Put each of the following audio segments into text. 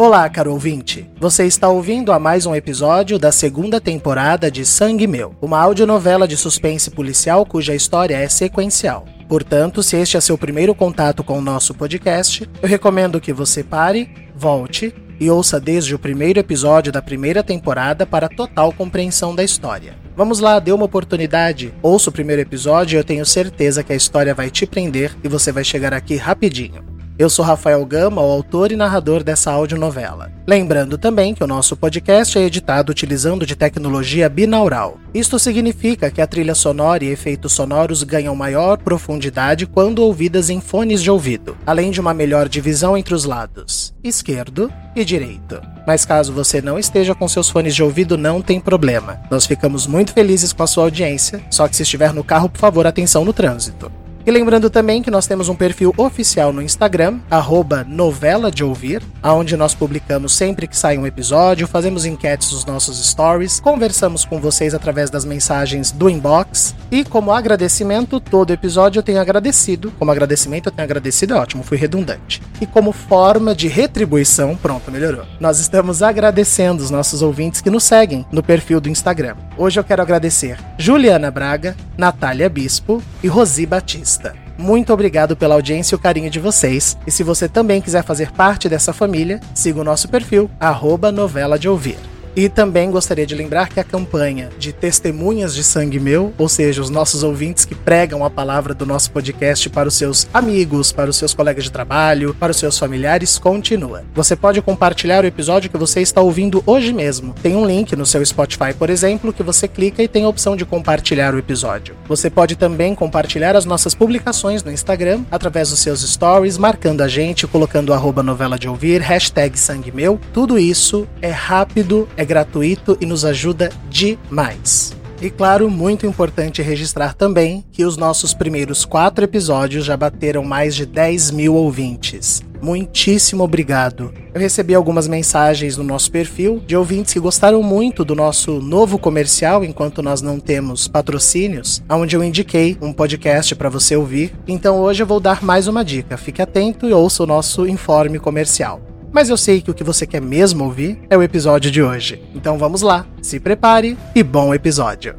Olá, caro ouvinte. Você está ouvindo a mais um episódio da segunda temporada de Sangue Meu, uma audionovela de suspense policial cuja história é sequencial. Portanto, se este é seu primeiro contato com o nosso podcast, eu recomendo que você pare, volte e ouça desde o primeiro episódio da primeira temporada para total compreensão da história. Vamos lá, dê uma oportunidade, ouça o primeiro episódio e eu tenho certeza que a história vai te prender e você vai chegar aqui rapidinho. Eu sou Rafael Gama, o autor e narrador dessa audionovela. Lembrando também que o nosso podcast é editado utilizando de tecnologia binaural. Isto significa que a trilha sonora e efeitos sonoros ganham maior profundidade quando ouvidas em fones de ouvido, além de uma melhor divisão entre os lados, esquerdo e direito. Mas caso você não esteja com seus fones de ouvido, não tem problema. Nós ficamos muito felizes com a sua audiência, só que se estiver no carro, por favor, atenção no trânsito. E lembrando também que nós temos um perfil oficial no Instagram, arroba novela de ouvir, onde nós publicamos sempre que sai um episódio, fazemos enquetes nos nossos stories, conversamos com vocês através das mensagens do inbox. E como agradecimento, todo episódio eu tenho agradecido. Como agradecimento, eu tenho agradecido, é ótimo, fui redundante. E como forma de retribuição, pronto, melhorou. Nós estamos agradecendo os nossos ouvintes que nos seguem no perfil do Instagram. Hoje eu quero agradecer Juliana Braga, Natália Bispo e Rosi Batista. Muito obrigado pela audiência e o carinho de vocês. E se você também quiser fazer parte dessa família, siga o nosso perfil, arroba novela de ouvir. E também gostaria de lembrar que a campanha de Testemunhas de Sangue Meu, ou seja, os nossos ouvintes que pregam a palavra do nosso podcast para os seus amigos, para os seus colegas de trabalho, para os seus familiares, continua. Você pode compartilhar o episódio que você está ouvindo hoje mesmo. Tem um link no seu Spotify, por exemplo, que você clica e tem a opção de compartilhar o episódio. Você pode também compartilhar as nossas publicações no Instagram através dos seus stories, marcando a gente, colocando arroba novela de ouvir, hashtag sangue meu. Tudo isso é rápido, é gratuito e nos ajuda demais. E claro, muito importante registrar também que os nossos primeiros quatro episódios já bateram mais de 10 mil ouvintes. Muitíssimo obrigado. Eu recebi algumas mensagens no nosso perfil de ouvintes que gostaram muito do nosso novo comercial enquanto nós não temos patrocínios, onde eu indiquei um podcast para você ouvir. Então hoje eu vou dar mais uma dica. Fique atento e ouça o nosso informe comercial. Mas eu sei que o que você quer mesmo ouvir é o episódio de hoje. Então vamos lá, se prepare e bom episódio.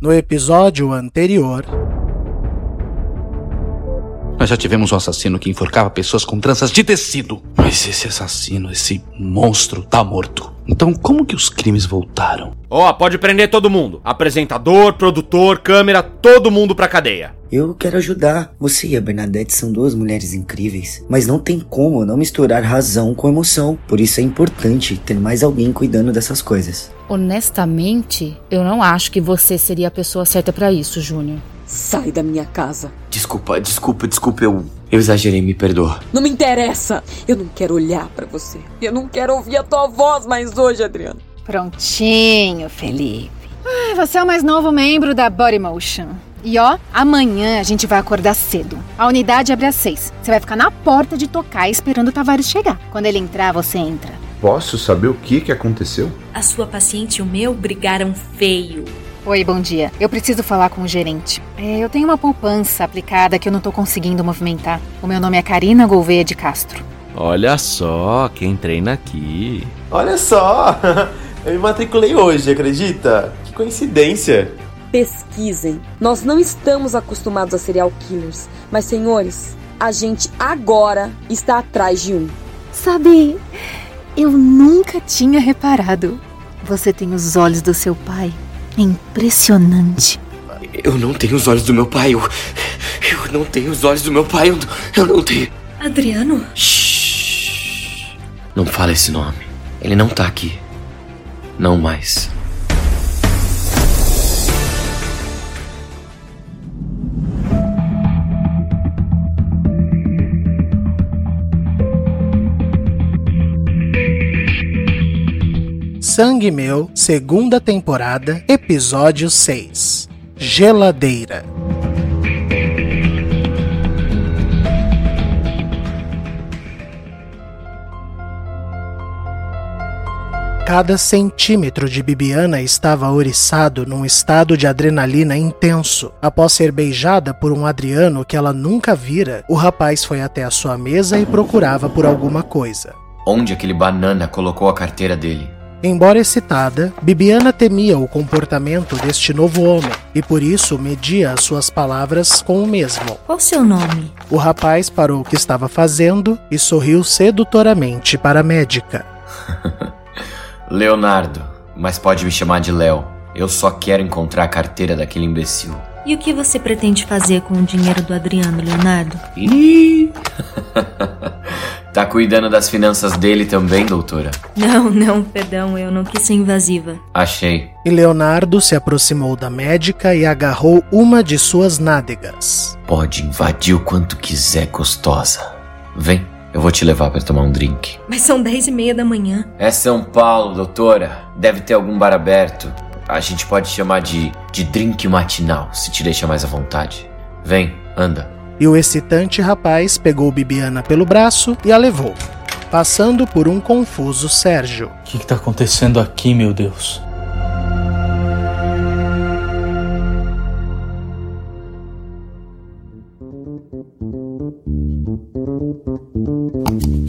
No episódio anterior. Nós já tivemos um assassino que enforcava pessoas com tranças de tecido. Mas esse assassino, esse monstro, tá morto. Então como que os crimes voltaram? Ó, oh, pode prender todo mundo. Apresentador, produtor, câmera, todo mundo pra cadeia. Eu quero ajudar. Você e a Bernadette são duas mulheres incríveis, mas não tem como não misturar razão com emoção. Por isso é importante ter mais alguém cuidando dessas coisas. Honestamente, eu não acho que você seria a pessoa certa para isso, Júnior. Sai da minha casa. Desculpa, desculpa, desculpa, eu. Eu exagerei, me perdoa. Não me interessa. Eu não quero olhar para você. Eu não quero ouvir a tua voz mais hoje, Adriano. Prontinho, Felipe. Ai, você é o mais novo membro da Body Motion. E ó, amanhã a gente vai acordar cedo. A unidade abre às seis. Você vai ficar na porta de tocar esperando o Tavares chegar. Quando ele entrar, você entra. Posso saber o que, que aconteceu? A sua paciente e o meu brigaram feio. Oi, bom dia. Eu preciso falar com o gerente. É, eu tenho uma poupança aplicada que eu não tô conseguindo movimentar. O meu nome é Karina Gouveia de Castro. Olha só, quem treina aqui. Olha só! Eu me matriculei hoje, acredita? Que coincidência! Pesquisem. Nós não estamos acostumados a serial killers, mas senhores, a gente agora está atrás de um. Sabe, eu nunca tinha reparado. Você tem os olhos do seu pai. É impressionante. Eu não tenho os olhos do meu pai. Eu, eu não tenho os olhos do meu pai. Eu, eu não tenho. Adriano? Shhh. Não fala esse nome. Ele não tá aqui. Não mais. Sangue Meu, segunda temporada, episódio 6 Geladeira. Cada centímetro de Bibiana estava oriçado num estado de adrenalina intenso. Após ser beijada por um Adriano que ela nunca vira, o rapaz foi até a sua mesa e procurava por alguma coisa. Onde aquele banana colocou a carteira dele? Embora excitada, Bibiana temia o comportamento deste novo homem e por isso media as suas palavras com o mesmo. Qual seu nome? O rapaz parou o que estava fazendo e sorriu sedutoramente para a médica. Leonardo, mas pode me chamar de Léo. Eu só quero encontrar a carteira daquele imbecil. E o que você pretende fazer com o dinheiro do Adriano, Leonardo? Ih! tá cuidando das finanças dele também, doutora? Não, não, perdão, eu não quis ser invasiva. Achei. E Leonardo se aproximou da médica e agarrou uma de suas nádegas. Pode invadir o quanto quiser, gostosa. Vem. Eu vou te levar para tomar um drink. Mas são dez e meia da manhã. É São Paulo, doutora. Deve ter algum bar aberto. A gente pode chamar de, de drink matinal, se te deixa mais à vontade. Vem, anda. E o excitante rapaz pegou Bibiana pelo braço e a levou, passando por um confuso Sérgio. O que, que tá acontecendo aqui, meu Deus?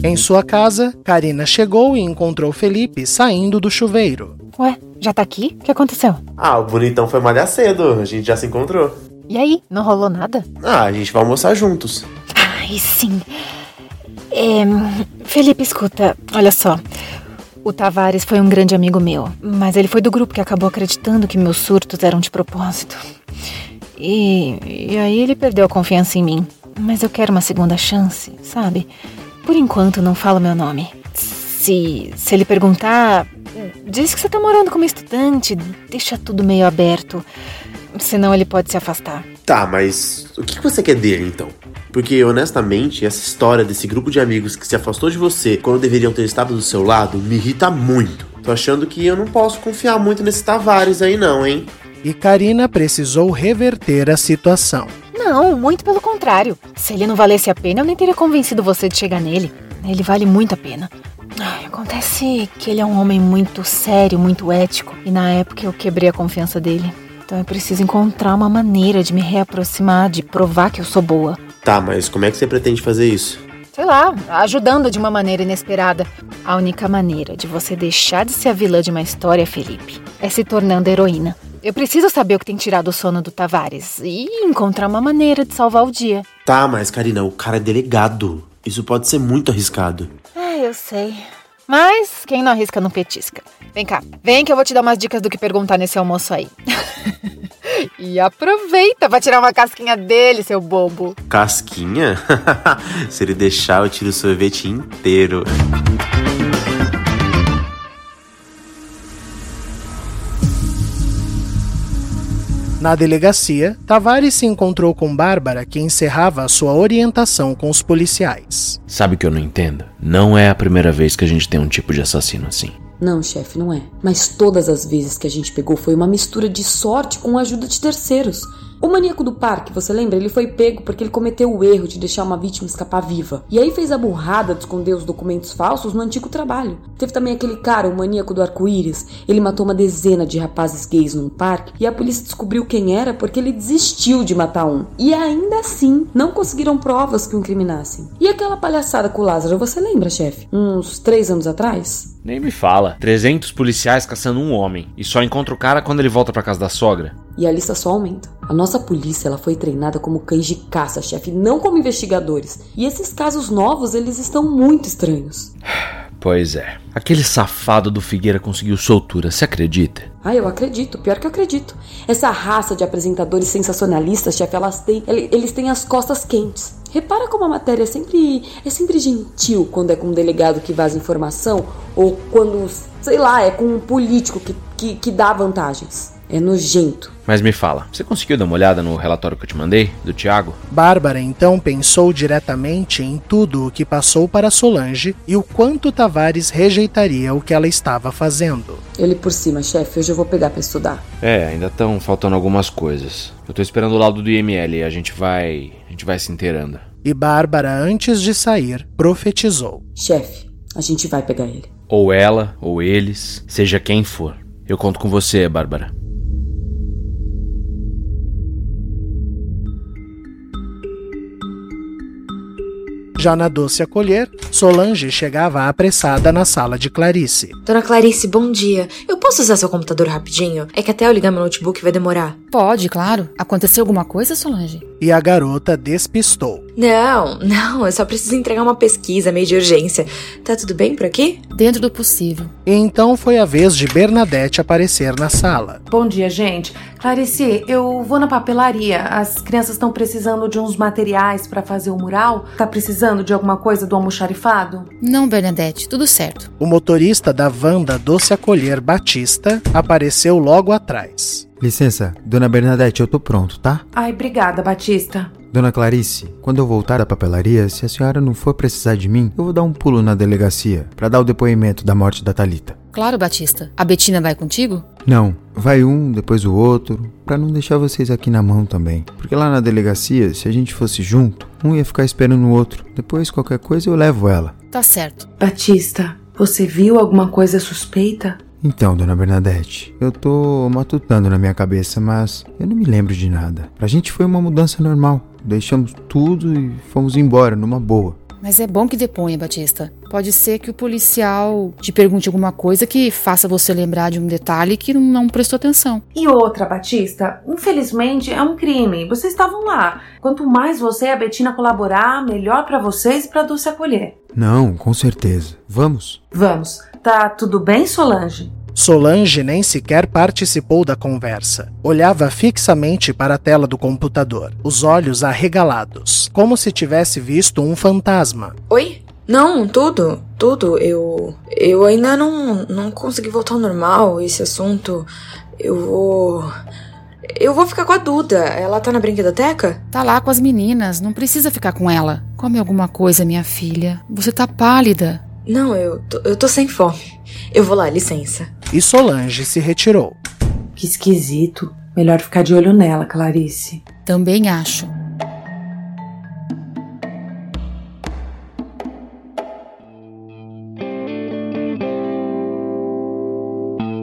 Em sua casa, Karina chegou e encontrou Felipe saindo do chuveiro. Ué, já tá aqui? O que aconteceu? Ah, o bonitão foi malhar cedo, a gente já se encontrou. E aí, não rolou nada? Ah, a gente vai almoçar juntos. Ai, sim. É, Felipe, escuta, olha só. O Tavares foi um grande amigo meu, mas ele foi do grupo que acabou acreditando que meus surtos eram de propósito. E, e aí ele perdeu a confiança em mim. Mas eu quero uma segunda chance, sabe? Por enquanto, não fala meu nome. Se, se ele perguntar, diz que você tá morando como estudante, deixa tudo meio aberto. Senão ele pode se afastar. Tá, mas o que você quer dele então? Porque, honestamente, essa história desse grupo de amigos que se afastou de você quando deveriam ter estado do seu lado me irrita muito. Tô achando que eu não posso confiar muito nesse Tavares aí, não, hein? E Karina precisou reverter a situação. Não, muito pelo contrário. Se ele não valesse a pena, eu nem teria convencido você de chegar nele. Ele vale muito a pena. Ai, acontece que ele é um homem muito sério, muito ético. E na época eu quebrei a confiança dele. Então eu preciso encontrar uma maneira de me reaproximar, de provar que eu sou boa. Tá, mas como é que você pretende fazer isso? Sei lá, ajudando de uma maneira inesperada. A única maneira de você deixar de ser a vilã de uma história, Felipe, é se tornando heroína. Eu preciso saber o que tem tirado o sono do Tavares e encontrar uma maneira de salvar o dia. Tá, mas Karina, o cara é delegado. Isso pode ser muito arriscado. Ah, eu sei. Mas quem não arrisca não petisca. Vem cá, vem que eu vou te dar umas dicas do que perguntar nesse almoço aí. e aproveita pra tirar uma casquinha dele, seu bobo. Casquinha? Se ele deixar, eu tiro o sorvete inteiro. Na delegacia, Tavares se encontrou com Bárbara, que encerrava a sua orientação com os policiais. Sabe o que eu não entendo? Não é a primeira vez que a gente tem um tipo de assassino assim. Não, chefe, não é. Mas todas as vezes que a gente pegou foi uma mistura de sorte com a ajuda de terceiros. O maníaco do parque, você lembra? Ele foi pego porque ele cometeu o erro de deixar uma vítima escapar viva. E aí fez a burrada de esconder os documentos falsos no antigo trabalho. Teve também aquele cara, o maníaco do arco-íris. Ele matou uma dezena de rapazes gays num parque e a polícia descobriu quem era porque ele desistiu de matar um. E ainda assim, não conseguiram provas que o incriminassem. E aquela palhaçada com o Lázaro, você lembra, chefe? Uns três anos atrás? Nem me fala. 300 policiais caçando um homem e só encontra o cara quando ele volta para casa da sogra. E a lista só aumenta. A nossa polícia ela foi treinada como cães de caça, chefe, não como investigadores. E esses casos novos, eles estão muito estranhos. Pois é. Aquele safado do Figueira conseguiu soltura, você acredita? Ah, eu acredito, pior que eu acredito. Essa raça de apresentadores sensacionalistas, chefe, elas têm, eles têm as costas quentes. Repara como a matéria é sempre, é sempre gentil quando é com um delegado que vaza informação ou quando, sei lá, é com um político que, que, que dá vantagens. É nojento. Mas me fala, você conseguiu dar uma olhada no relatório que eu te mandei, do Tiago? Bárbara então pensou diretamente em tudo o que passou para Solange e o quanto Tavares rejeitaria o que ela estava fazendo. Ele por cima, chefe, hoje eu vou pegar para estudar. É, ainda estão faltando algumas coisas. Eu tô esperando o laudo do IML e a gente vai. a gente vai se inteirando. E Bárbara, antes de sair, profetizou: Chefe, a gente vai pegar ele. Ou ela, ou eles, seja quem for. Eu conto com você, Bárbara. Já na doce acolher, Solange chegava apressada na sala de Clarice. Dona Clarice, bom dia. Eu posso usar seu computador rapidinho? É que até eu ligar meu notebook vai demorar. Pode, claro. Aconteceu alguma coisa, Solange? E a garota despistou. Não, não, eu só preciso entregar uma pesquisa meio de urgência. Tá tudo bem por aqui? Dentro do possível. E então foi a vez de Bernadette aparecer na sala. Bom dia, gente. Clarice, eu vou na papelaria. As crianças estão precisando de uns materiais para fazer o mural. Tá precisando de alguma coisa do almoxarifado? Não, Bernadette, tudo certo. O motorista da Wanda Doce Acolher Batista apareceu logo atrás. Licença, dona Bernadette, eu tô pronto, tá? Ai, obrigada, Batista. Dona Clarice, quando eu voltar da papelaria, se a senhora não for precisar de mim, eu vou dar um pulo na delegacia para dar o depoimento da morte da Talita. Claro, Batista. A Betina vai contigo? Não, vai um, depois o outro, para não deixar vocês aqui na mão também. Porque lá na delegacia, se a gente fosse junto, um ia ficar esperando o outro. Depois qualquer coisa eu levo ela. Tá certo. Batista, você viu alguma coisa suspeita? Então, dona Bernadette, eu tô matutando na minha cabeça, mas eu não me lembro de nada. Pra gente foi uma mudança normal. Deixamos tudo e fomos embora numa boa. Mas é bom que deponha, Batista. Pode ser que o policial te pergunte alguma coisa que faça você lembrar de um detalhe que não prestou atenção. E outra, Batista, infelizmente é um crime. Vocês estavam lá. Quanto mais você e a Betina colaborar, melhor para vocês e pra Dulce acolher. Não, com certeza. Vamos? Vamos. Tá tudo bem, Solange? Solange nem sequer participou da conversa. Olhava fixamente para a tela do computador, os olhos arregalados, como se tivesse visto um fantasma. Oi? Não, tudo, tudo. Eu. Eu ainda não, não consegui voltar ao normal. Esse assunto. Eu vou. Eu vou ficar com a Duda. Ela tá na brinquedoteca? Tá lá com as meninas. Não precisa ficar com ela. Come alguma coisa, minha filha. Você tá pálida. Não, eu tô, eu tô sem fome. Eu vou lá, licença. E Solange se retirou. Que esquisito. Melhor ficar de olho nela, Clarice. Também acho.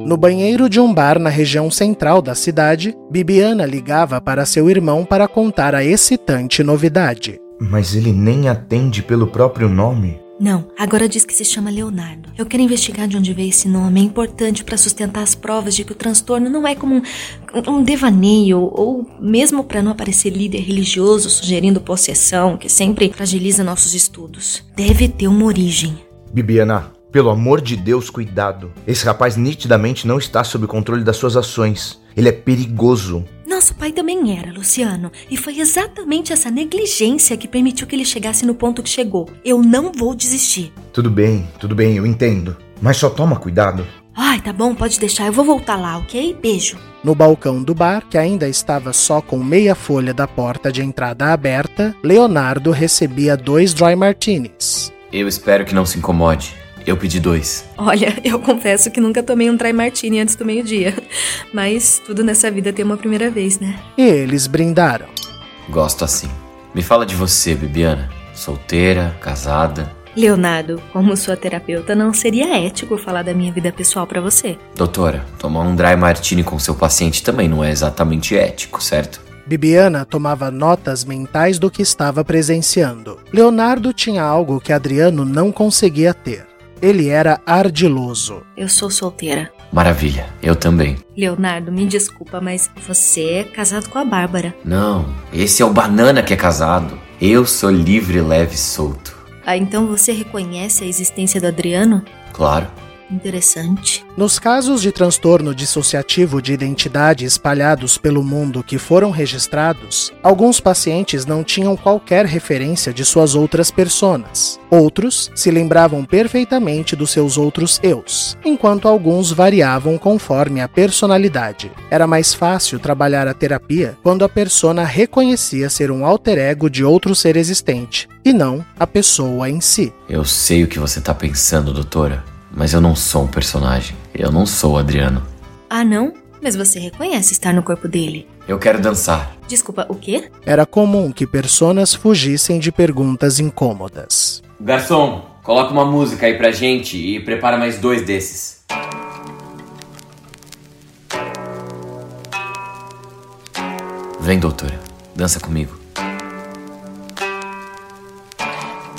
No banheiro de um bar na região central da cidade, Bibiana ligava para seu irmão para contar a excitante novidade. Mas ele nem atende pelo próprio nome? Não, agora diz que se chama Leonardo. Eu quero investigar de onde veio esse nome. É importante para sustentar as provas de que o transtorno não é como um, um devaneio, ou mesmo para não aparecer líder religioso sugerindo possessão, que sempre fragiliza nossos estudos. Deve ter uma origem. Bibiana, pelo amor de Deus, cuidado. Esse rapaz nitidamente não está sob controle das suas ações. Ele é perigoso. Nosso pai também era, Luciano. E foi exatamente essa negligência que permitiu que ele chegasse no ponto que chegou. Eu não vou desistir. Tudo bem, tudo bem, eu entendo. Mas só toma cuidado. Ai, tá bom, pode deixar. Eu vou voltar lá, ok? Beijo. No balcão do bar, que ainda estava só com meia folha da porta de entrada aberta, Leonardo recebia dois dry martinis. Eu espero que não se incomode. Eu pedi dois. Olha, eu confesso que nunca tomei um dry martini antes do meio-dia. Mas tudo nessa vida tem uma primeira vez, né? E eles brindaram. Gosto assim. Me fala de você, Bibiana. Solteira, casada. Leonardo, como sua terapeuta, não seria ético falar da minha vida pessoal para você. Doutora, tomar um dry martini com seu paciente também não é exatamente ético, certo? Bibiana tomava notas mentais do que estava presenciando. Leonardo tinha algo que Adriano não conseguia ter. Ele era ardiloso. Eu sou solteira. Maravilha, eu também. Leonardo, me desculpa, mas você é casado com a Bárbara. Não, esse é o Banana que é casado. Eu sou livre, leve e solto. Ah, então você reconhece a existência do Adriano? Claro. Interessante. Nos casos de transtorno dissociativo de identidade espalhados pelo mundo que foram registrados, alguns pacientes não tinham qualquer referência de suas outras personas. Outros se lembravam perfeitamente dos seus outros eus, enquanto alguns variavam conforme a personalidade. Era mais fácil trabalhar a terapia quando a persona reconhecia ser um alter ego de outro ser existente, e não a pessoa em si. Eu sei o que você tá pensando, doutora, mas eu não sou um personagem. Eu não sou o Adriano. Ah, não? Mas você reconhece estar no corpo dele. Eu quero dançar. Desculpa, o quê? Era comum que personas fugissem de perguntas incômodas. Garçom, coloca uma música aí pra gente e prepara mais dois desses. Vem, doutora. Dança comigo.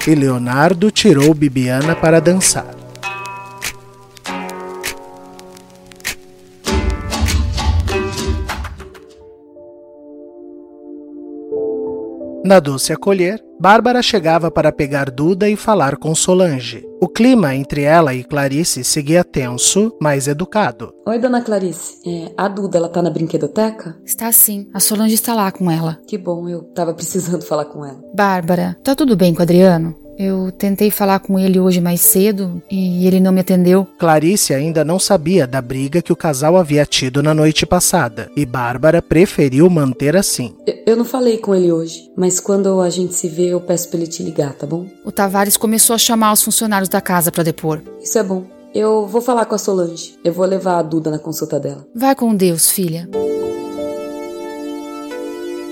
E Leonardo tirou Bibiana para dançar. Na doce acolher, Bárbara chegava para pegar Duda e falar com Solange. O clima entre ela e Clarice seguia tenso, mas educado. Oi, dona Clarice. É, a Duda, ela tá na brinquedoteca? Está sim. A Solange está lá com ela. Que bom, eu tava precisando falar com ela. Bárbara, tá tudo bem com o Adriano? Eu tentei falar com ele hoje mais cedo e ele não me atendeu. Clarice ainda não sabia da briga que o casal havia tido na noite passada e Bárbara preferiu manter assim. Eu não falei com ele hoje, mas quando a gente se vê, eu peço pra ele te ligar, tá bom? O Tavares começou a chamar os funcionários da casa para depor. Isso é bom. Eu vou falar com a Solange. Eu vou levar a Duda na consulta dela. Vai com Deus, filha.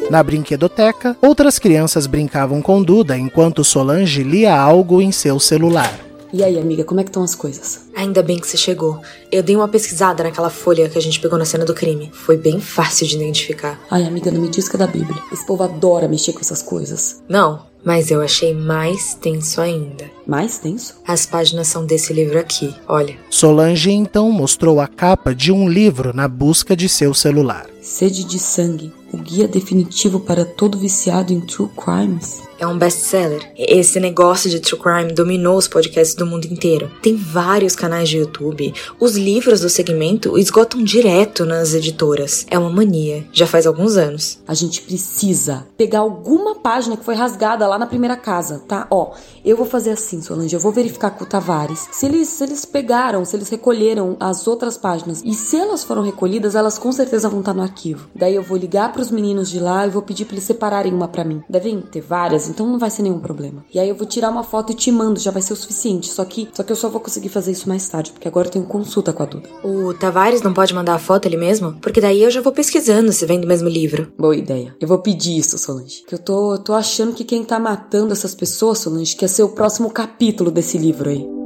Na brinquedoteca, outras crianças brincavam com Duda enquanto Solange lia algo em seu celular. E aí, amiga, como é que estão as coisas? Ainda bem que você chegou. Eu dei uma pesquisada naquela folha que a gente pegou na cena do crime. Foi bem fácil de identificar. Ai, amiga, não me diz que é da Bíblia. Esse povo adora mexer com essas coisas. Não, mas eu achei mais tenso ainda. Mais tenso? As páginas são desse livro aqui, olha. Solange então mostrou a capa de um livro na busca de seu celular. Sede de Sangue, o guia definitivo para todo viciado em true crimes. É um best-seller. Esse negócio de true crime dominou os podcasts do mundo inteiro. Tem vários canais de YouTube. Os livros do segmento esgotam direto nas editoras. É uma mania. Já faz alguns anos. A gente precisa pegar alguma página que foi rasgada lá na primeira casa, tá? Ó, eu vou fazer assim, Solange. Eu vou verificar com o Tavares se eles, se eles pegaram, se eles recolheram as outras páginas. E se elas foram recolhidas, elas com certeza vão estar no arquivo. Daí eu vou ligar pros meninos de lá e vou pedir pra eles separarem uma pra mim. Devem ter várias, então não vai ser nenhum problema. E aí eu vou tirar uma foto e te mando, já vai ser o suficiente. Só que, só que eu só vou conseguir fazer isso mais tarde, porque agora eu tenho consulta com a Duda. O Tavares não pode mandar a foto ele mesmo? Porque daí eu já vou pesquisando se vem do mesmo livro. Boa ideia. Eu vou pedir isso, Solange. Que eu tô, eu tô achando que quem tá matando essas pessoas, Solange, quer ser o próximo capítulo desse livro aí.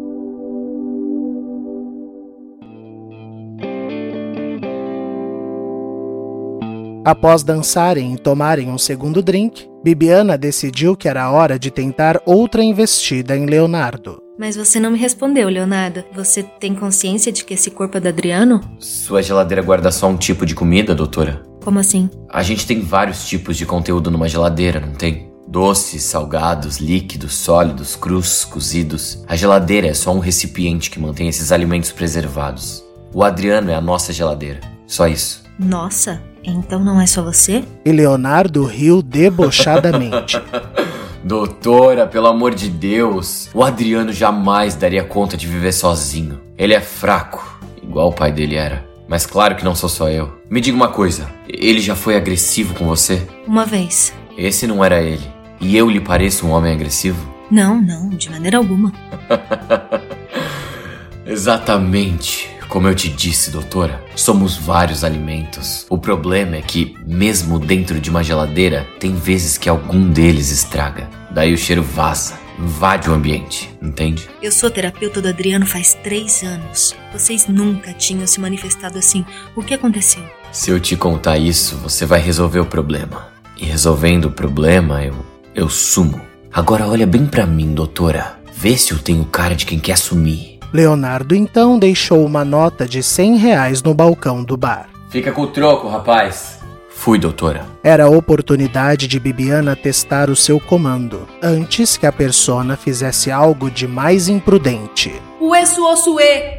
Após dançarem e tomarem um segundo drink, Bibiana decidiu que era hora de tentar outra investida em Leonardo. Mas você não me respondeu, Leonardo. Você tem consciência de que esse corpo é do Adriano? Sua geladeira guarda só um tipo de comida, doutora? Como assim? A gente tem vários tipos de conteúdo numa geladeira, não tem? Doces, salgados, líquidos, sólidos, crus, cozidos. A geladeira é só um recipiente que mantém esses alimentos preservados. O Adriano é a nossa geladeira. Só isso. Nossa, então não é só você? E Leonardo riu debochadamente. Doutora, pelo amor de Deus, o Adriano jamais daria conta de viver sozinho. Ele é fraco, igual o pai dele era. Mas claro que não sou só eu. Me diga uma coisa, ele já foi agressivo com você? Uma vez. Esse não era ele. E eu lhe pareço um homem agressivo? Não, não, de maneira alguma. Exatamente. Como eu te disse, doutora, somos vários alimentos. O problema é que, mesmo dentro de uma geladeira, tem vezes que algum deles estraga. Daí o cheiro vaza, invade o ambiente, entende? Eu sou terapeuta do Adriano faz três anos. Vocês nunca tinham se manifestado assim. O que aconteceu? Se eu te contar isso, você vai resolver o problema. E resolvendo o problema, eu. eu sumo. Agora olha bem pra mim, doutora. Vê se eu tenho cara de quem quer sumir. Leonardo então deixou uma nota de 100 reais no balcão do bar. Fica com o troco, rapaz. Fui, doutora. Era a oportunidade de Bibiana testar o seu comando, antes que a persona fizesse algo de mais imprudente. Ué, suô, suê!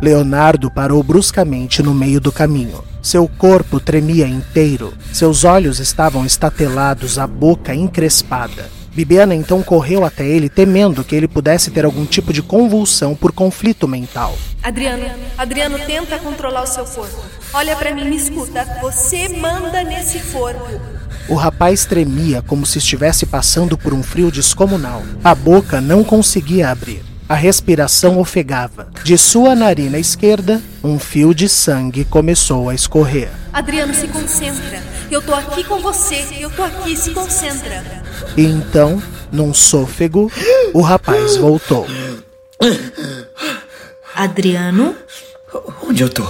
Leonardo parou bruscamente no meio do caminho. Seu corpo tremia inteiro, seus olhos estavam estatelados, a boca encrespada. Bibiana então correu até ele, temendo que ele pudesse ter algum tipo de convulsão por conflito mental. Adriano, Adriano, tenta controlar o seu corpo. Olha para mim, me escuta. Você manda nesse corpo. O rapaz tremia como se estivesse passando por um frio descomunal. A boca não conseguia abrir. A respiração ofegava. De sua narina esquerda, um fio de sangue começou a escorrer. Adriano, se concentra. Eu tô aqui com você. Eu tô aqui, se concentra. E então, num sôfego, o rapaz voltou. Adriano? Onde eu tô?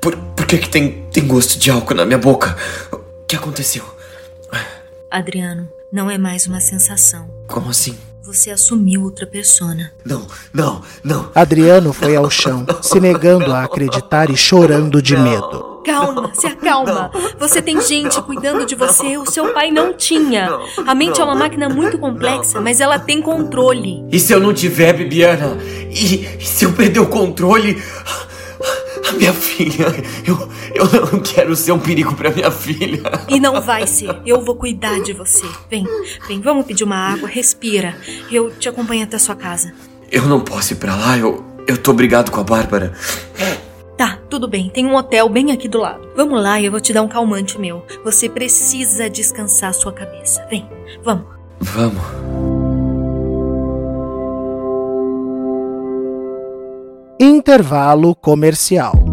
Por, por que, que tem, tem gosto de álcool na minha boca? O que aconteceu? Adriano, não é mais uma sensação. Como assim? Você assumiu outra persona. Não, não, não. Adriano foi ao chão, se negando a acreditar e chorando de medo. Calma, se acalma. Você tem gente cuidando de você, o seu pai não tinha. A mente é uma máquina muito complexa, mas ela tem controle. E se eu não tiver, Bibiana? E, e se eu perder o controle? A minha filha, eu, eu não quero ser um perigo para minha filha. E não vai ser. Eu vou cuidar de você. Vem, vem, vamos pedir uma água, respira. Eu te acompanho até sua casa. Eu não posso ir para lá, eu, eu tô brigado com a Bárbara. Tá, tudo bem. Tem um hotel bem aqui do lado. Vamos lá e eu vou te dar um calmante meu. Você precisa descansar sua cabeça. Vem, vamos. Vamos. Intervalo comercial.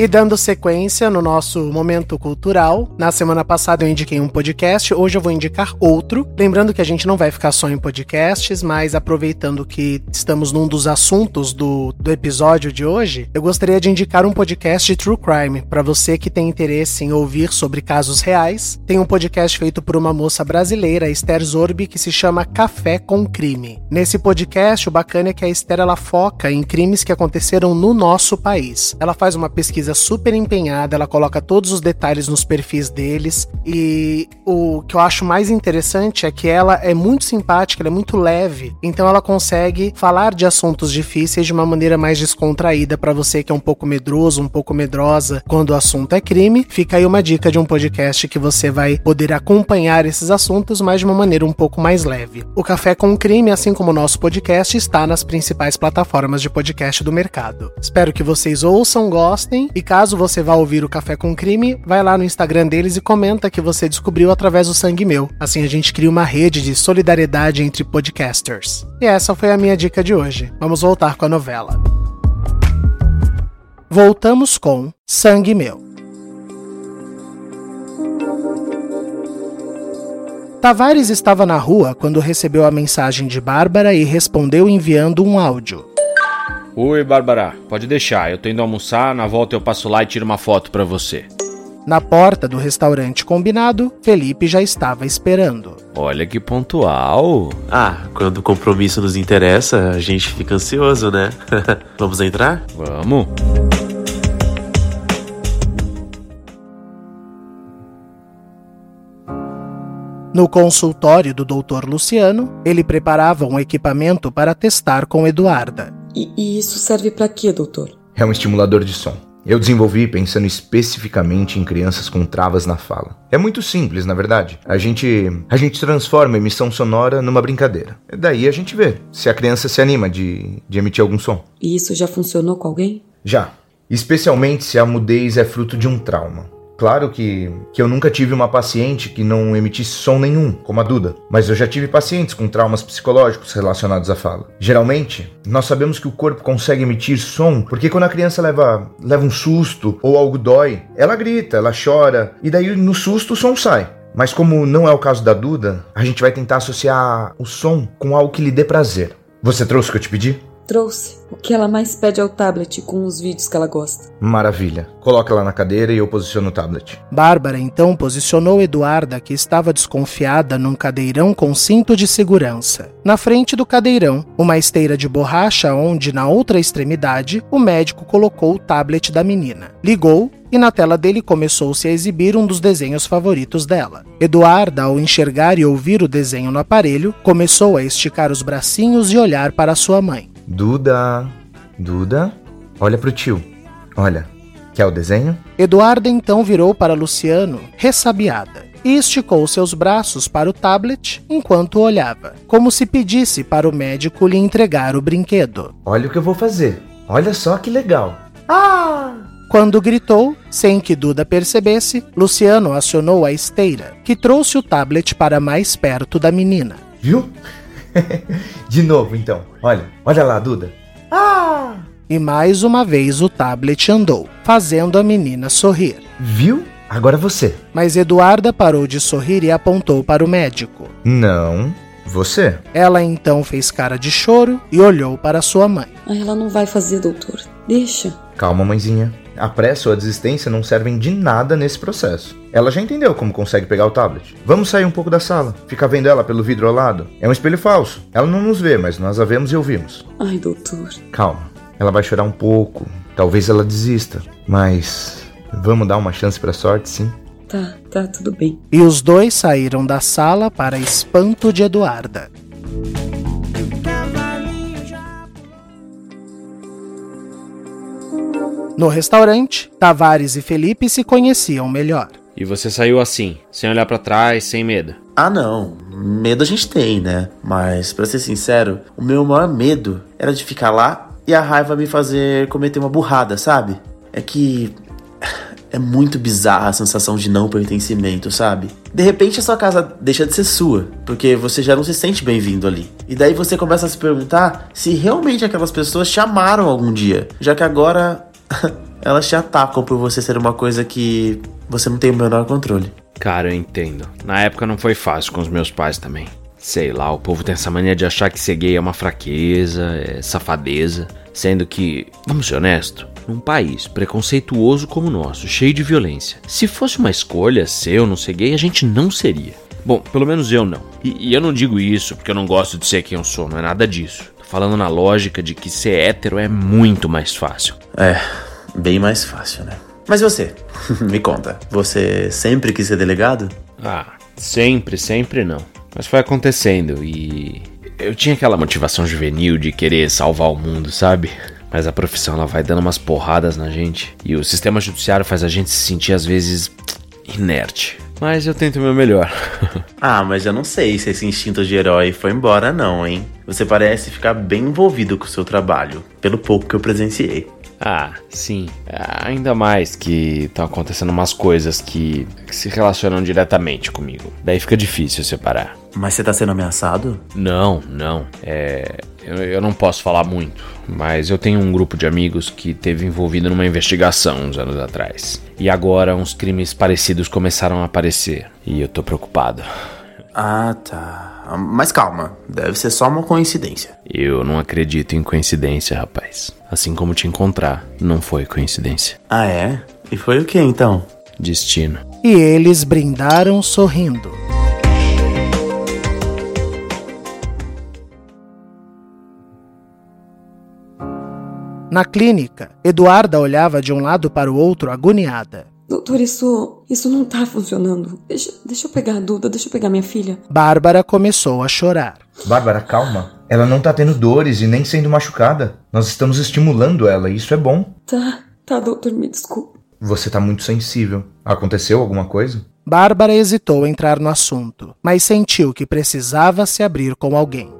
E dando sequência no nosso momento cultural, na semana passada eu indiquei um podcast, hoje eu vou indicar outro. Lembrando que a gente não vai ficar só em podcasts, mas aproveitando que estamos num dos assuntos do, do episódio de hoje, eu gostaria de indicar um podcast de True Crime para você que tem interesse em ouvir sobre casos reais. Tem um podcast feito por uma moça brasileira, Esther Zorbi, que se chama Café com Crime. Nesse podcast, o bacana é que a Esther ela foca em crimes que aconteceram no nosso país. Ela faz uma pesquisa super empenhada, ela coloca todos os detalhes nos perfis deles e o que eu acho mais interessante é que ela é muito simpática, ela é muito leve, então ela consegue falar de assuntos difíceis de uma maneira mais descontraída para você que é um pouco medroso, um pouco medrosa quando o assunto é crime. Fica aí uma dica de um podcast que você vai poder acompanhar esses assuntos, mas de uma maneira um pouco mais leve. O Café com Crime, assim como o nosso podcast, está nas principais plataformas de podcast do mercado. Espero que vocês ouçam, gostem e caso você vá ouvir o Café com Crime, vai lá no Instagram deles e comenta que você descobriu através do Sangue Meu. Assim a gente cria uma rede de solidariedade entre podcasters. E essa foi a minha dica de hoje. Vamos voltar com a novela. Voltamos com Sangue Meu. Tavares estava na rua quando recebeu a mensagem de Bárbara e respondeu enviando um áudio. Oi, Bárbara. Pode deixar. Eu tô indo almoçar, na volta eu passo lá e tiro uma foto pra você. Na porta do restaurante combinado, Felipe já estava esperando. Olha que pontual. Ah, quando o compromisso nos interessa, a gente fica ansioso, né? Vamos entrar? Vamos. No consultório do Dr. Luciano, ele preparava um equipamento para testar com Eduarda. E, e isso serve para quê, doutor? É um estimulador de som. Eu desenvolvi pensando especificamente em crianças com travas na fala. É muito simples, na verdade. A gente, a gente transforma a emissão sonora numa brincadeira. E daí a gente vê se a criança se anima de, de emitir algum som. E isso já funcionou com alguém? Já. Especialmente se a mudez é fruto de um trauma. Claro que, que eu nunca tive uma paciente que não emitisse som nenhum, como a Duda, mas eu já tive pacientes com traumas psicológicos relacionados à fala. Geralmente, nós sabemos que o corpo consegue emitir som porque quando a criança leva, leva um susto ou algo dói, ela grita, ela chora, e daí no susto o som sai. Mas como não é o caso da Duda, a gente vai tentar associar o som com algo que lhe dê prazer. Você trouxe o que eu te pedi? Trouxe. O que ela mais pede é o tablet com os vídeos que ela gosta. Maravilha. Coloca ela na cadeira e eu posiciono o tablet. Bárbara então posicionou Eduarda, que estava desconfiada, num cadeirão com cinto de segurança. Na frente do cadeirão, uma esteira de borracha, onde, na outra extremidade, o médico colocou o tablet da menina. Ligou e na tela dele começou-se a exibir um dos desenhos favoritos dela. Eduarda, ao enxergar e ouvir o desenho no aparelho, começou a esticar os bracinhos e olhar para sua mãe. Duda. Duda? Olha pro tio. Olha. Quer o desenho? Eduarda então virou para Luciano, ressabiada, e esticou seus braços para o tablet enquanto olhava, como se pedisse para o médico lhe entregar o brinquedo. Olha o que eu vou fazer. Olha só que legal. Ah! Quando gritou, sem que Duda percebesse, Luciano acionou a esteira, que trouxe o tablet para mais perto da menina. Viu? De novo, então. Olha, olha lá, Duda. Ah! E mais uma vez o tablet andou, fazendo a menina sorrir. Viu? Agora você. Mas Eduarda parou de sorrir e apontou para o médico. Não, você. Ela então fez cara de choro e olhou para sua mãe. Ela não vai fazer, doutor. Deixa. Calma, mãezinha. A pressa ou a desistência não servem de nada nesse processo. Ela já entendeu como consegue pegar o tablet. Vamos sair um pouco da sala. Ficar vendo ela pelo vidro ao lado. É um espelho falso. Ela não nos vê, mas nós a vemos e ouvimos. Ai, doutor. Calma. Ela vai chorar um pouco. Talvez ela desista. Mas vamos dar uma chance pra sorte, sim. Tá, tá, tudo bem. E os dois saíram da sala para espanto de Eduarda. No restaurante, Tavares e Felipe se conheciam melhor. E você saiu assim, sem olhar para trás, sem medo? Ah, não. Medo a gente tem, né? Mas, para ser sincero, o meu maior medo era de ficar lá e a raiva me fazer cometer uma burrada, sabe? É que é muito bizarra a sensação de não pertencimento, sabe? De repente a sua casa deixa de ser sua, porque você já não se sente bem-vindo ali. E daí você começa a se perguntar se realmente aquelas pessoas te amaram algum dia, já que agora elas te atacam por você ser uma coisa que você não tem o menor controle. Cara, eu entendo. Na época não foi fácil com os meus pais também. Sei lá, o povo tem essa mania de achar que ser gay é uma fraqueza, é safadeza. Sendo que, vamos ser honestos, num país preconceituoso como o nosso, cheio de violência, se fosse uma escolha ser ou não ser gay, a gente não seria. Bom, pelo menos eu não. E, e eu não digo isso porque eu não gosto de ser quem eu sou, não é nada disso. Falando na lógica de que ser hétero é muito mais fácil. É, bem mais fácil, né? Mas você, me conta, você sempre quis ser delegado? Ah, sempre, sempre não. Mas foi acontecendo e eu tinha aquela motivação juvenil de querer salvar o mundo, sabe? Mas a profissão ela vai dando umas porradas na gente e o sistema judiciário faz a gente se sentir às vezes inerte. Mas eu tento o meu melhor. ah, mas eu não sei se esse instinto de herói foi embora não, hein? Você parece ficar bem envolvido com o seu trabalho, pelo pouco que eu presenciei. Ah, sim. Ainda mais que estão acontecendo umas coisas que, que, se relacionam diretamente comigo. Daí fica difícil separar. Mas você tá sendo ameaçado? Não, não. É. Eu, eu não posso falar muito, mas eu tenho um grupo de amigos que teve envolvido numa investigação uns anos atrás. E agora uns crimes parecidos começaram a aparecer. E eu tô preocupado. Ah, tá. Mas calma, deve ser só uma coincidência. Eu não acredito em coincidência, rapaz. Assim como te encontrar, não foi coincidência. Ah, é? E foi o que então? Destino. E eles brindaram sorrindo. Na clínica, Eduarda olhava de um lado para o outro agoniada. Doutor, isso. isso não tá funcionando. Deixa, deixa eu pegar a Duda, deixa eu pegar minha filha. Bárbara começou a chorar. Bárbara, calma. Ela não tá tendo dores e nem sendo machucada. Nós estamos estimulando ela e isso é bom. Tá, tá, doutor, me desculpe. Você tá muito sensível. Aconteceu alguma coisa? Bárbara hesitou em entrar no assunto, mas sentiu que precisava se abrir com alguém.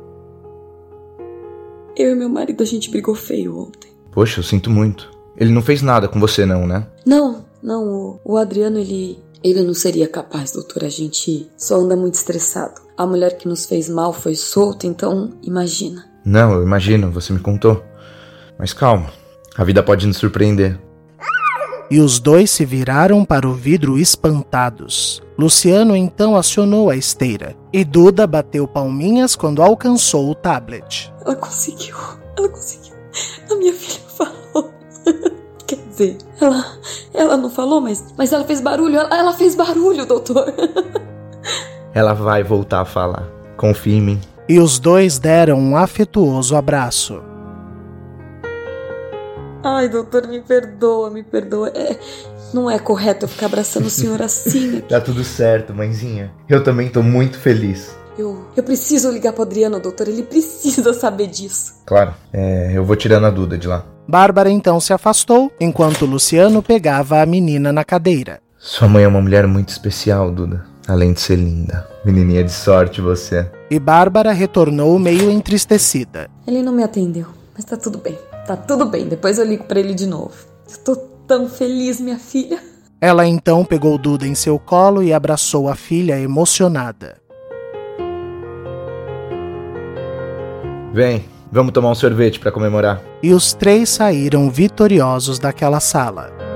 Eu e meu marido, a gente brigou feio ontem. Poxa, eu sinto muito. Ele não fez nada com você, não, né? Não, não. O, o Adriano, ele. Ele não seria capaz, doutor. A gente só anda muito estressado. A mulher que nos fez mal foi solta, então imagina. Não, eu imagino, você me contou. Mas calma, a vida pode nos surpreender. E os dois se viraram para o vidro espantados. Luciano então acionou a esteira e Duda bateu palminhas quando alcançou o tablet. Ela conseguiu, ela conseguiu. A minha filha falou. Ela, ela não falou, mas, mas ela fez barulho. Ela, ela fez barulho, doutor. Ela vai voltar a falar. Confie em mim. E os dois deram um afetuoso abraço. Ai, doutor, me perdoa, me perdoa. É, não é correto eu ficar abraçando o senhor assim. tá tudo certo, mãezinha. Eu também tô muito feliz. Eu, eu preciso ligar pro Adriano, doutor. Ele precisa saber disso. Claro, é, eu vou tirando a Duda de lá. Bárbara então se afastou, enquanto Luciano pegava a menina na cadeira. Sua mãe é uma mulher muito especial, Duda. Além de ser linda. Menininha de sorte você. E Bárbara retornou meio entristecida. Ele não me atendeu, mas tá tudo bem. Tá tudo bem, depois eu ligo para ele de novo. Eu tô tão feliz, minha filha. Ela então pegou Duda em seu colo e abraçou a filha emocionada. Vem, vamos tomar um sorvete para comemorar. E os três saíram vitoriosos daquela sala.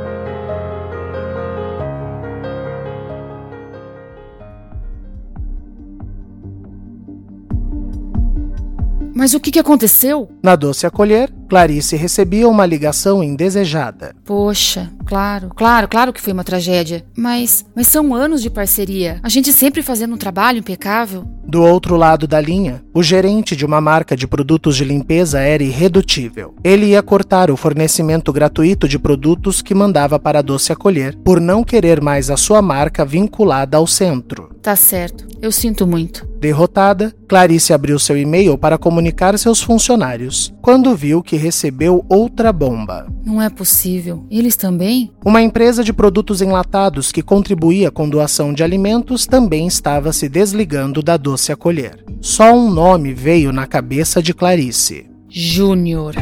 Mas o que, que aconteceu? Na doce acolher, Clarice recebia uma ligação indesejada. Poxa, claro, claro, claro que foi uma tragédia. Mas, mas são anos de parceria. A gente sempre fazendo um trabalho impecável. Do outro lado da linha, o gerente de uma marca de produtos de limpeza era irredutível. Ele ia cortar o fornecimento gratuito de produtos que mandava para a doce acolher, por não querer mais a sua marca vinculada ao centro. Tá certo, eu sinto muito. Derrotada, Clarice abriu seu e-mail para comunicar seus funcionários, quando viu que recebeu outra bomba. Não é possível. Eles também? Uma empresa de produtos enlatados que contribuía com doação de alimentos também estava se desligando da doce acolher. Só um nome veio na cabeça de Clarice: Júnior.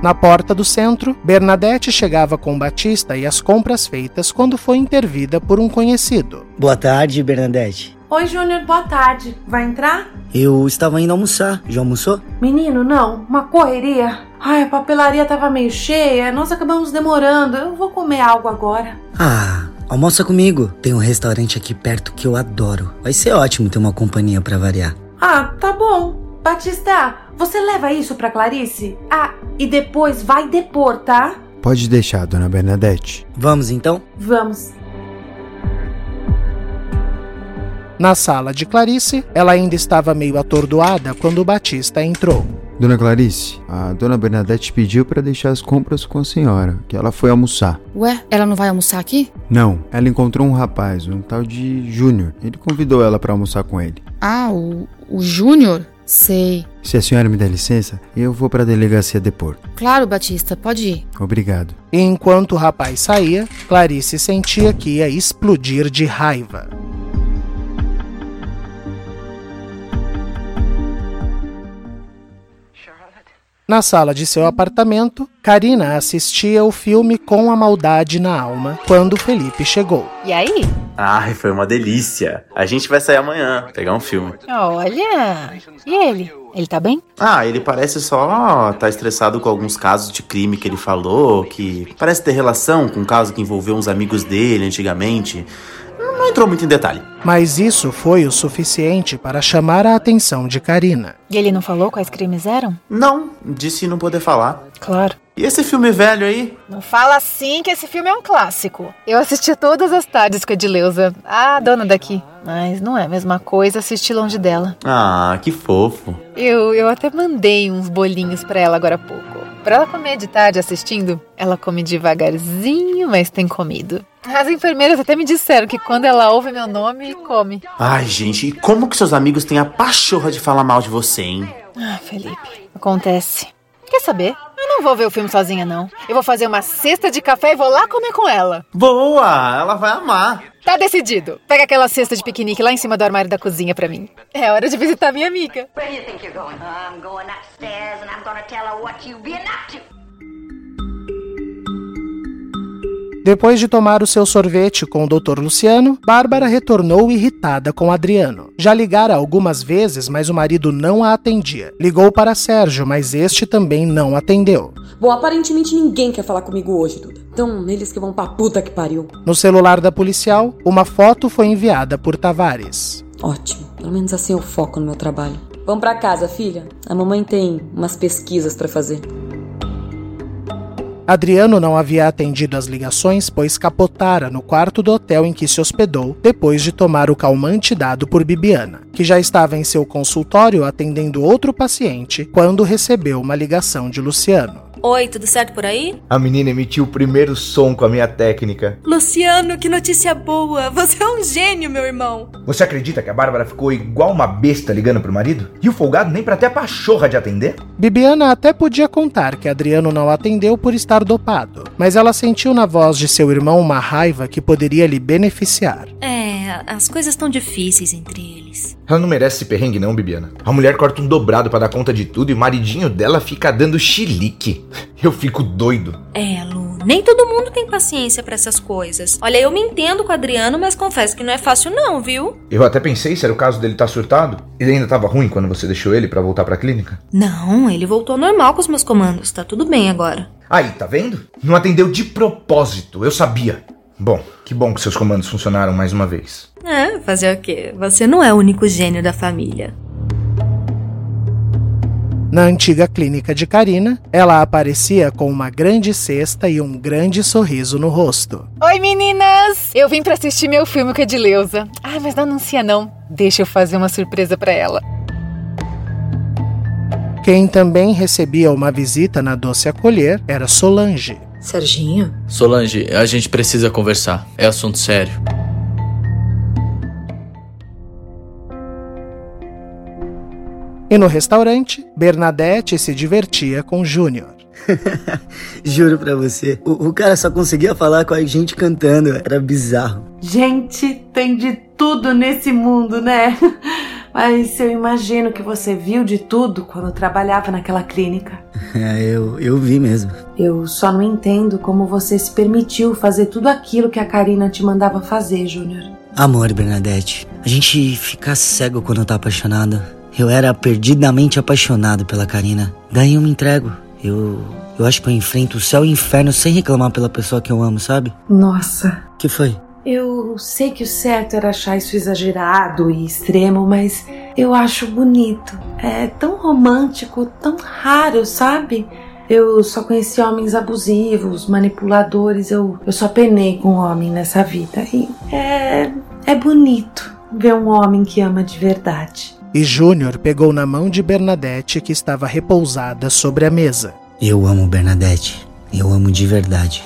Na porta do centro, Bernadette chegava com Batista e as compras feitas quando foi intervida por um conhecido. Boa tarde, Bernadette. Oi, Júnior, boa tarde. Vai entrar? Eu estava indo almoçar. Já almoçou? Menino, não. Uma correria. Ai, a papelaria tava meio cheia. Nós acabamos demorando. Eu vou comer algo agora. Ah, almoça comigo. Tem um restaurante aqui perto que eu adoro. Vai ser ótimo ter uma companhia para variar. Ah, tá bom. Batista, você leva isso pra Clarice? Ah, e depois vai depor, tá? Pode deixar, dona Bernadette. Vamos então? Vamos. Na sala de Clarice, ela ainda estava meio atordoada quando o Batista entrou. Dona Clarice, a dona Bernadette pediu para deixar as compras com a senhora, que ela foi almoçar. Ué, ela não vai almoçar aqui? Não, ela encontrou um rapaz, um tal de Júnior. Ele convidou ela para almoçar com ele. Ah, o, o Júnior? Sei. Se a senhora me der licença, eu vou para a delegacia depor. Claro, Batista, pode ir. Obrigado. E enquanto o rapaz saía, Clarice sentia que ia explodir de raiva. Na sala de seu apartamento, Karina assistia o filme com a maldade na alma quando Felipe chegou. E aí? Ai, foi uma delícia. A gente vai sair amanhã, pegar um filme. Olha. E ele? Ele tá bem? Ah, ele parece só tá estressado com alguns casos de crime que ele falou, que parece ter relação com um caso que envolveu uns amigos dele antigamente. Não entrou muito em detalhe. Mas isso foi o suficiente para chamar a atenção de Karina. E ele não falou quais crimes eram? Não, disse não poder falar. Claro. E esse filme velho aí? Não fala assim que esse filme é um clássico. Eu assisti todas as tardes com a Edileuza, a dona daqui. Mas não é a mesma coisa assistir longe dela. Ah, que fofo. Eu, eu até mandei uns bolinhos para ela agora há pouco. Pra ela comer de tarde assistindo, ela come devagarzinho, mas tem comido. As enfermeiras até me disseram que quando ela ouve meu nome, come. Ai, gente, e como que seus amigos têm a pachorra de falar mal de você, hein? Ah, Felipe, acontece. Quer saber? Eu não vou ver o filme sozinha, não. Eu vou fazer uma cesta de café e vou lá comer com ela. Boa! Ela vai amar. Tá decidido. Pega aquela cesta de piquenique lá em cima do armário da cozinha pra mim. É hora de visitar minha amiga. Where do you think you're going? I'm going upstairs and I'm gonna tell her what you've been up to. Depois de tomar o seu sorvete com o Dr. Luciano, Bárbara retornou irritada com Adriano. Já ligara algumas vezes, mas o marido não a atendia. Ligou para Sérgio, mas este também não atendeu. Bom, aparentemente ninguém quer falar comigo hoje, Duda. Então, eles que vão pra puta que pariu. No celular da policial, uma foto foi enviada por Tavares. Ótimo, pelo menos assim eu foco no meu trabalho. Vamos pra casa, filha. A mamãe tem umas pesquisas para fazer. Adriano não havia atendido as ligações, pois capotara no quarto do hotel em que se hospedou depois de tomar o calmante dado por Bibiana, que já estava em seu consultório atendendo outro paciente quando recebeu uma ligação de Luciano. Oi, tudo certo por aí? A menina emitiu o primeiro som com a minha técnica. Luciano, que notícia boa! Você é um gênio, meu irmão! Você acredita que a Bárbara ficou igual uma besta ligando pro marido? E o folgado nem pra ter a pachorra de atender? Bibiana até podia contar que Adriano não atendeu por estar dopado, mas ela sentiu na voz de seu irmão uma raiva que poderia lhe beneficiar. É, as coisas estão difíceis entre eles. Ela não merece esse perrengue não, Bibiana. A mulher corta um dobrado para dar conta de tudo e o maridinho dela fica dando chilique. Eu fico doido. É, Lu, nem todo mundo tem paciência para essas coisas. Olha, eu me entendo com o Adriano, mas confesso que não é fácil não, viu? Eu até pensei se era o caso dele estar tá surtado. Ele ainda tava ruim quando você deixou ele para voltar pra clínica? Não, ele voltou normal com os meus comandos. Tá tudo bem agora. Aí, tá vendo? Não atendeu de propósito, eu sabia. Bom, que bom que seus comandos funcionaram mais uma vez. É, fazer o quê? Você não é o único gênio da família. Na antiga clínica de Karina, ela aparecia com uma grande cesta e um grande sorriso no rosto. Oi, meninas! Eu vim para assistir meu filme com a Edileuza. Ai, mas não anuncia não. Deixa eu fazer uma surpresa para ela. Quem também recebia uma visita na Doce Acolher era Solange. Serginho? Solange, a gente precisa conversar. É assunto sério. E no restaurante, Bernadette se divertia com Júnior. Juro pra você, o, o, cara só conseguia falar com a gente cantando, era bizarro. Gente, tem de tudo nesse mundo, né? Mas eu imagino que você viu de tudo quando trabalhava naquela clínica. É, eu, eu vi mesmo. Eu só não entendo como você se permitiu fazer tudo aquilo que a Karina te mandava fazer, Júnior. Amor, Bernadette. A gente fica cego quando tá apaixonado. Eu era perdidamente apaixonado pela Karina. Daí eu me entrego. Eu. Eu acho que eu enfrento o céu e o inferno sem reclamar pela pessoa que eu amo, sabe? Nossa. que foi? Eu sei que o certo era achar isso exagerado e extremo, mas eu acho bonito. É tão romântico, tão raro, sabe? Eu só conheci homens abusivos, manipuladores. Eu, eu só penei com um homem nessa vida. E é, é bonito ver um homem que ama de verdade. E Júnior pegou na mão de Bernadette que estava repousada sobre a mesa. Eu amo Bernadette. Eu amo de verdade.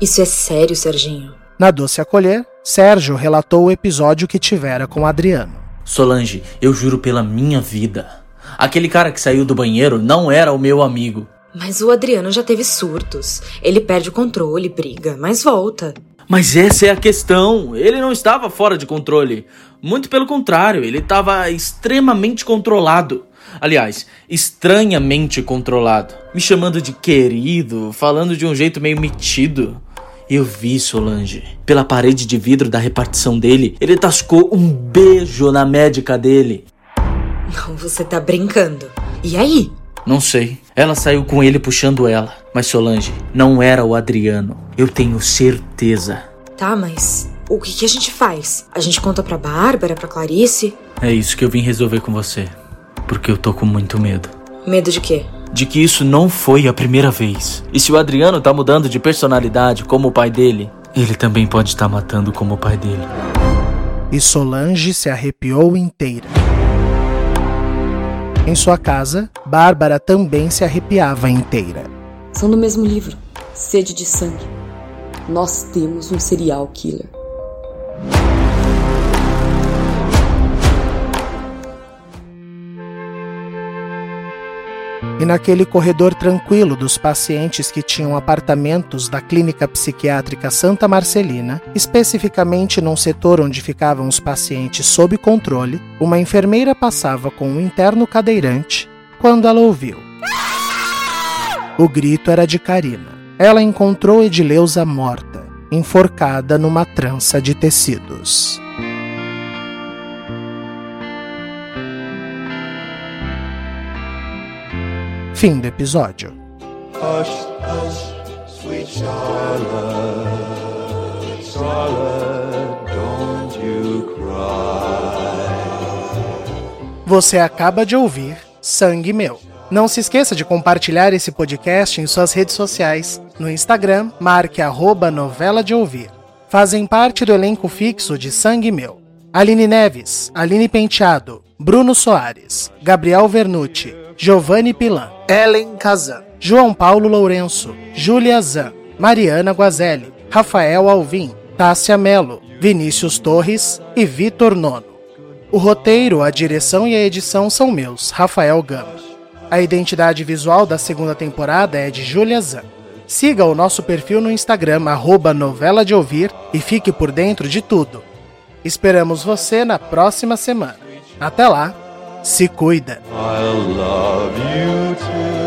Isso é sério, Serginho? Na Doce Acolher, Sérgio relatou o episódio que tivera com Adriano. Solange, eu juro pela minha vida. Aquele cara que saiu do banheiro não era o meu amigo. Mas o Adriano já teve surtos. Ele perde o controle, briga, mas volta. Mas essa é a questão. Ele não estava fora de controle. Muito pelo contrário, ele estava extremamente controlado. Aliás, estranhamente controlado. Me chamando de querido, falando de um jeito meio metido. Eu vi Solange. Pela parede de vidro da repartição dele, ele tascou um beijo na médica dele. Não, você tá brincando. E aí? Não sei. Ela saiu com ele puxando ela. Mas Solange, não era o Adriano. Eu tenho certeza. Tá, mas o que, que a gente faz? A gente conta pra Bárbara, pra Clarice? É isso que eu vim resolver com você. Porque eu tô com muito medo. Medo de quê? de que isso não foi a primeira vez. E se o Adriano tá mudando de personalidade como o pai dele, ele também pode estar matando como o pai dele. E Solange se arrepiou inteira. Em sua casa, Bárbara também se arrepiava inteira. São do mesmo livro, Sede de Sangue. Nós temos um serial killer. E naquele corredor tranquilo dos pacientes que tinham apartamentos da Clínica Psiquiátrica Santa Marcelina, especificamente num setor onde ficavam os pacientes sob controle, uma enfermeira passava com um interno cadeirante quando ela ouviu. O grito era de Karina. Ela encontrou Edileuza morta, enforcada numa trança de tecidos. Fim do episódio. Hush, hush, sweet Charlotte, Charlotte, don't you cry. Você acaba de ouvir Sangue Meu. Não se esqueça de compartilhar esse podcast em suas redes sociais. No Instagram, marque arroba novela de ouvir. Fazem parte do elenco fixo de Sangue Meu. Aline Neves, Aline Penteado, Bruno Soares, Gabriel Vernucci, Giovanni Pilan, Ellen Kazan, João Paulo Lourenço, Júlia Zan, Mariana Guazelli, Rafael Alvim, Tássia Melo, Vinícius Torres e Vitor Nono. O roteiro, a direção e a edição são meus, Rafael Gama. A identidade visual da segunda temporada é de Julia Zan. Siga o nosso perfil no Instagram, arroba novela de ouvir, e fique por dentro de tudo. Esperamos você na próxima semana. Até lá, se cuida. I love you too.